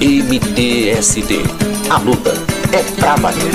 MTST. A luta é pra valer.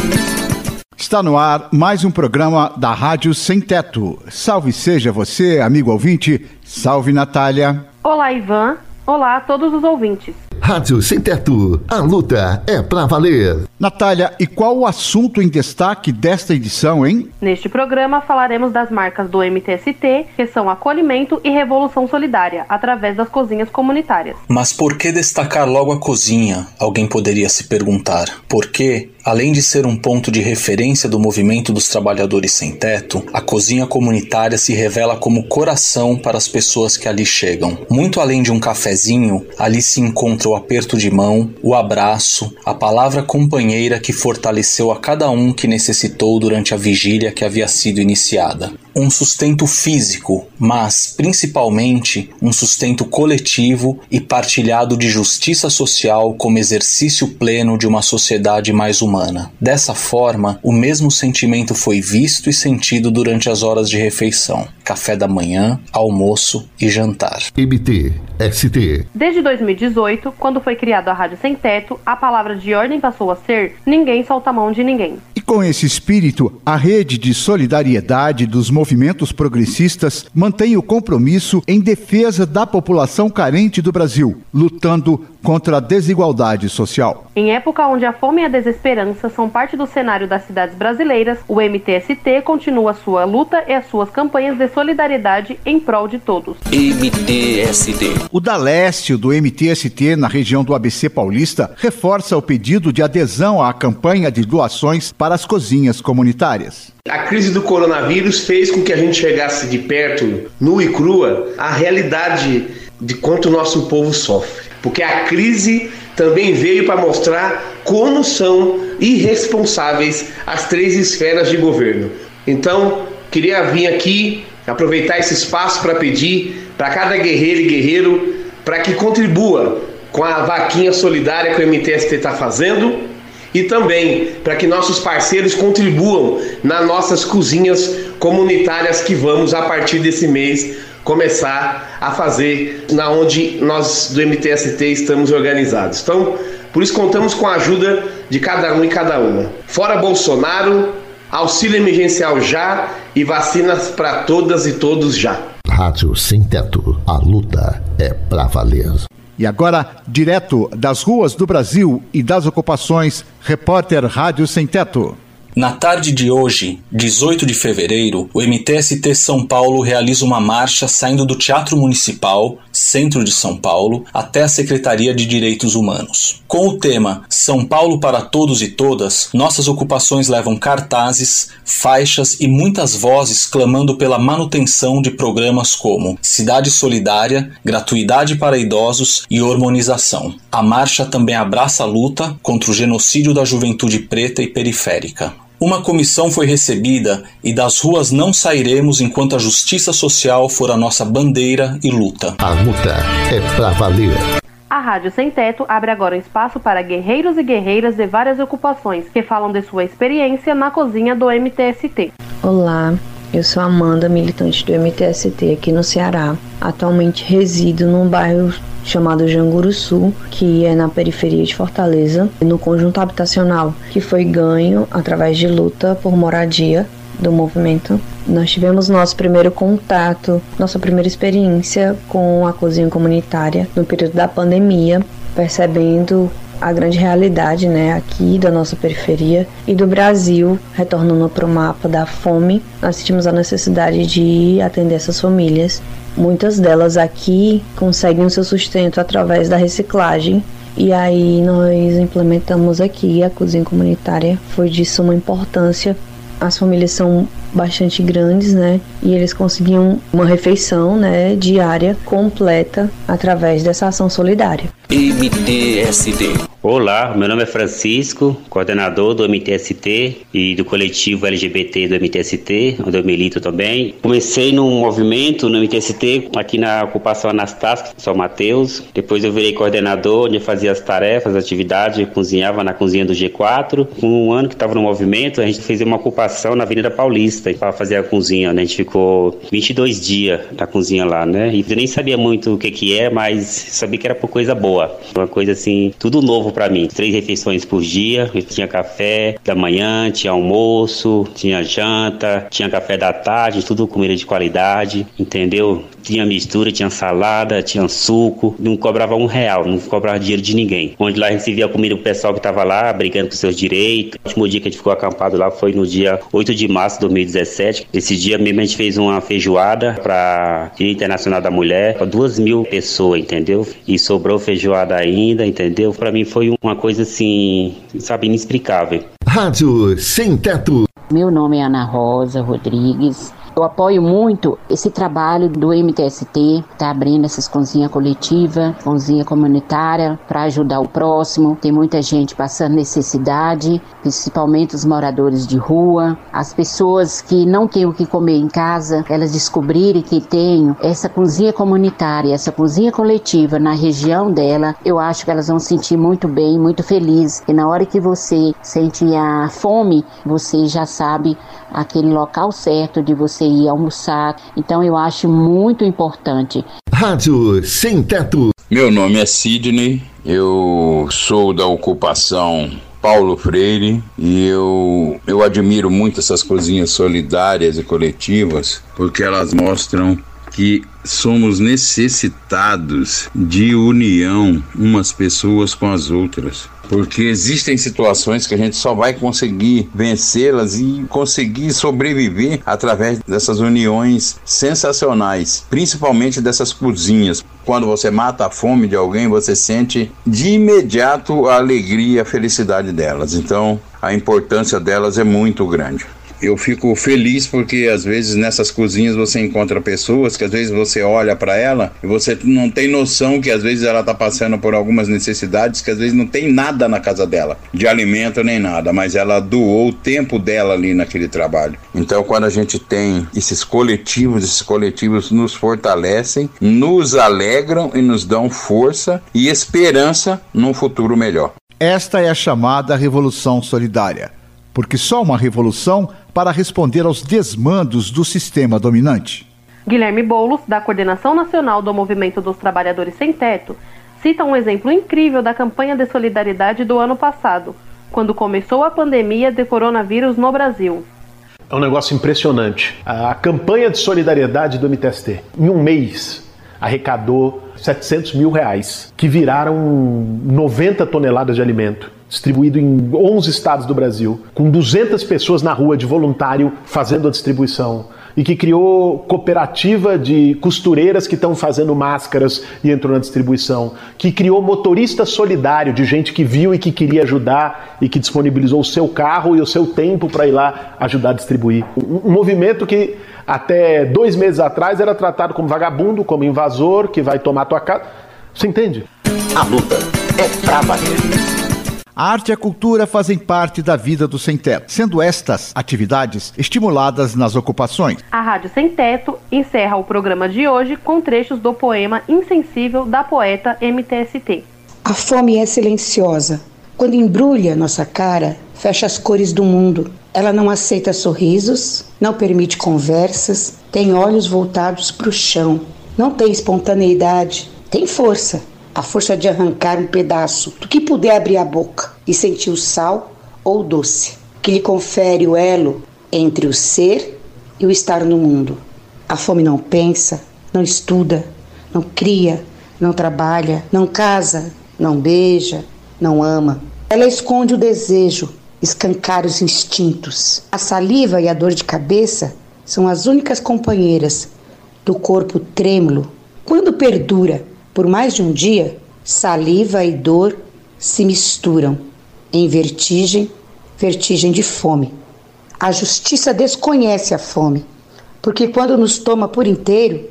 Está no ar mais um programa da Rádio Sem Teto. Salve seja você, amigo ouvinte. Salve, Natália. Olá, Ivan. Olá a todos os ouvintes. Rádio Sem Teto, a luta é pra valer. Natália, e qual o assunto em destaque desta edição, hein? Neste programa falaremos das marcas do MTST, que são acolhimento e revolução solidária, através das cozinhas comunitárias. Mas por que destacar logo a cozinha? Alguém poderia se perguntar. Porque, além de ser um ponto de referência do movimento dos trabalhadores sem teto, a cozinha comunitária se revela como coração para as pessoas que ali chegam. Muito além de um cafezinho, ali se encontra o aperto de mão, o abraço, a palavra companheira que fortaleceu a cada um que necessitou durante a vigília que havia sido iniciada. Um sustento físico, mas principalmente um sustento coletivo e partilhado de justiça social como exercício pleno de uma sociedade mais humana. Dessa forma, o mesmo sentimento foi visto e sentido durante as horas de refeição, café da manhã, almoço e jantar. MT, ST. Desde 2018, quando foi criada a Rádio Sem Teto, a palavra de ordem passou a ser ninguém solta a mão de ninguém. Com esse espírito, a rede de solidariedade dos movimentos progressistas mantém o compromisso em defesa da população carente do Brasil, lutando contra a desigualdade social. Em época onde a fome e a desesperança são parte do cenário das cidades brasileiras, o MTST continua sua luta e as suas campanhas de solidariedade em prol de todos. MTST. O Dalécio do MTST na região do ABC Paulista reforça o pedido de adesão à campanha de doações para as cozinhas comunitárias. A crise do coronavírus fez com que a gente chegasse de perto, nu e crua, a realidade de quanto o nosso povo sofre. Porque a crise também veio para mostrar como são irresponsáveis as três esferas de governo. Então, queria vir aqui aproveitar esse espaço para pedir para cada guerreiro e guerreiro para que contribua com a vaquinha solidária que o MTST está fazendo e também para que nossos parceiros contribuam nas nossas cozinhas comunitárias que vamos a partir desse mês começar a fazer na onde nós do MTST estamos organizados. Então, por isso contamos com a ajuda de cada um e cada uma. Fora Bolsonaro, auxílio emergencial já e vacinas para todas e todos já. Rádio Sem Teto, a luta é pra valer. E agora, direto das ruas do Brasil e das ocupações, repórter Rádio Sem Teto. Na tarde de hoje, 18 de fevereiro, o MTST São Paulo realiza uma marcha saindo do Teatro Municipal, centro de São Paulo, até a Secretaria de Direitos Humanos. Com o tema São Paulo para Todos e Todas, nossas ocupações levam cartazes, faixas e muitas vozes clamando pela manutenção de programas como Cidade Solidária, Gratuidade para Idosos e Hormonização. A marcha também abraça a luta contra o genocídio da juventude preta e periférica. Uma comissão foi recebida e das ruas não sairemos enquanto a justiça social for a nossa bandeira e luta. A luta é pra valer. A Rádio Sem Teto abre agora um espaço para guerreiros e guerreiras de várias ocupações que falam de sua experiência na cozinha do MTST. Olá, eu sou Amanda, militante do MTST aqui no Ceará. Atualmente resido num bairro chamado Janguruçu, que é na periferia de Fortaleza, no conjunto habitacional que foi ganho através de luta por moradia do movimento. Nós tivemos nosso primeiro contato, nossa primeira experiência com a cozinha comunitária no período da pandemia, percebendo a grande realidade, né, aqui da nossa periferia e do Brasil, retornando para o mapa da fome, nós sentimos a necessidade de atender essas famílias. Muitas delas aqui conseguem o seu sustento através da reciclagem. E aí nós implementamos aqui a cozinha comunitária, foi de suma importância. As famílias são bastante grandes, né? E eles conseguiam uma refeição, né, diária completa através dessa ação solidária. MTST. Olá, meu nome é Francisco, coordenador do MTST e do coletivo LGBT do MTST, onde eu milito também. Comecei num movimento no MTST aqui na ocupação Anastácio, São Mateus. Depois eu virei coordenador, onde eu fazia as tarefas, as atividades, cozinhava na cozinha do G4. Com um ano que estava no movimento, a gente fez uma ocupação na Avenida Paulista para fazer a cozinha, né? A gente ficou 22 dias na cozinha lá, né? E eu nem sabia muito o que que é, mas sabia que era por coisa boa. Uma coisa assim, tudo novo para mim. Três refeições por dia, tinha café da manhã, tinha almoço, tinha janta, tinha café da tarde, tudo comida de qualidade, entendeu? Tinha mistura, tinha salada, tinha suco, não cobrava um real, não cobrava dinheiro de ninguém. Onde lá a gente via comida pro pessoal que tava lá, brigando com seus direitos. O último dia que a gente ficou acampado lá foi no dia 8 de março de 2017. Esse dia mesmo a gente fez uma feijoada para Dia Internacional da Mulher, para duas mil pessoas, entendeu? E sobrou feijoada ainda, entendeu? Para mim foi uma coisa assim, sabe, inexplicável. Rádio Sem Teto. Meu nome é Ana Rosa Rodrigues. Eu apoio muito esse trabalho do MTST, tá abrindo essas cozinhas coletivas, cozinha comunitária para ajudar o próximo. Tem muita gente passando necessidade, principalmente os moradores de rua, as pessoas que não têm o que comer em casa, elas descobrirem que tem essa cozinha comunitária, essa cozinha coletiva na região dela, eu acho que elas vão sentir muito bem, muito feliz. E na hora que você sente a fome, você já sabe aquele local certo de você ir almoçar. Então eu acho muito importante. Rádio Sem Teto. Meu nome é Sidney, eu sou da ocupação Paulo Freire e eu, eu admiro muito essas cozinhas solidárias e coletivas porque elas mostram que somos necessitados de união umas pessoas com as outras. Porque existem situações que a gente só vai conseguir vencê-las e conseguir sobreviver através dessas uniões sensacionais, principalmente dessas cozinhas. Quando você mata a fome de alguém, você sente de imediato a alegria a felicidade delas. Então, a importância delas é muito grande eu fico feliz porque às vezes nessas cozinhas você encontra pessoas que às vezes você olha para ela e você não tem noção que às vezes ela está passando por algumas necessidades que às vezes não tem nada na casa dela, de alimento nem nada, mas ela doou o tempo dela ali naquele trabalho. Então quando a gente tem esses coletivos, esses coletivos nos fortalecem, nos alegram e nos dão força e esperança num futuro melhor. Esta é a chamada Revolução Solidária, porque só uma revolução para responder aos desmandos do sistema dominante. Guilherme Boulos, da Coordenação Nacional do Movimento dos Trabalhadores Sem Teto, cita um exemplo incrível da campanha de solidariedade do ano passado, quando começou a pandemia de coronavírus no Brasil. É um negócio impressionante. A campanha de solidariedade do MTST, em um mês, arrecadou 700 mil reais, que viraram 90 toneladas de alimento distribuído em 11 estados do Brasil, com 200 pessoas na rua de voluntário fazendo a distribuição e que criou cooperativa de costureiras que estão fazendo máscaras e entrou na distribuição, que criou motorista solidário de gente que viu e que queria ajudar e que disponibilizou o seu carro e o seu tempo para ir lá ajudar a distribuir. Um, movimento que até dois meses atrás era tratado como vagabundo, como invasor que vai tomar tua casa. Você entende? A luta é pra valer. A arte e a cultura fazem parte da vida do sem teto, sendo estas atividades estimuladas nas ocupações. A Rádio Sem Teto encerra o programa de hoje com trechos do poema Insensível da poeta MTST. A fome é silenciosa. Quando embrulha nossa cara, fecha as cores do mundo. Ela não aceita sorrisos, não permite conversas, tem olhos voltados para o chão, não tem espontaneidade, tem força a força de arrancar um pedaço do que puder abrir a boca e sentir o sal ou o doce, que lhe confere o elo entre o ser e o estar no mundo. A fome não pensa, não estuda, não cria, não trabalha, não casa, não beija, não ama. Ela esconde o desejo, escancara os instintos. A saliva e a dor de cabeça são as únicas companheiras do corpo trêmulo. Quando perdura por mais de um dia, saliva e dor se misturam em vertigem, vertigem de fome. A justiça desconhece a fome, porque quando nos toma por inteiro,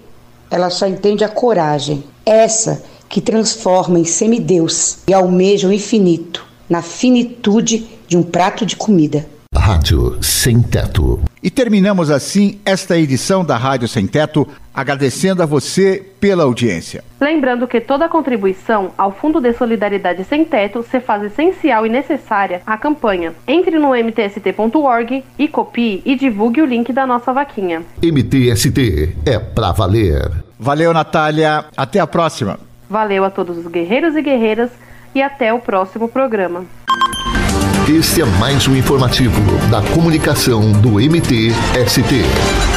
ela só entende a coragem, essa que transforma em semideus e almeja o infinito, na finitude de um prato de comida. Rádio Sem Teto. E terminamos assim esta edição da Rádio Sem Teto, agradecendo a você pela audiência. Lembrando que toda contribuição ao Fundo de Solidariedade Sem Teto se faz essencial e necessária à campanha. Entre no mtst.org e copie e divulgue o link da nossa vaquinha. MTST é pra valer. Valeu, Natália. Até a próxima. Valeu a todos os guerreiros e guerreiras e até o próximo programa. Este é mais um informativo da comunicação do MTST.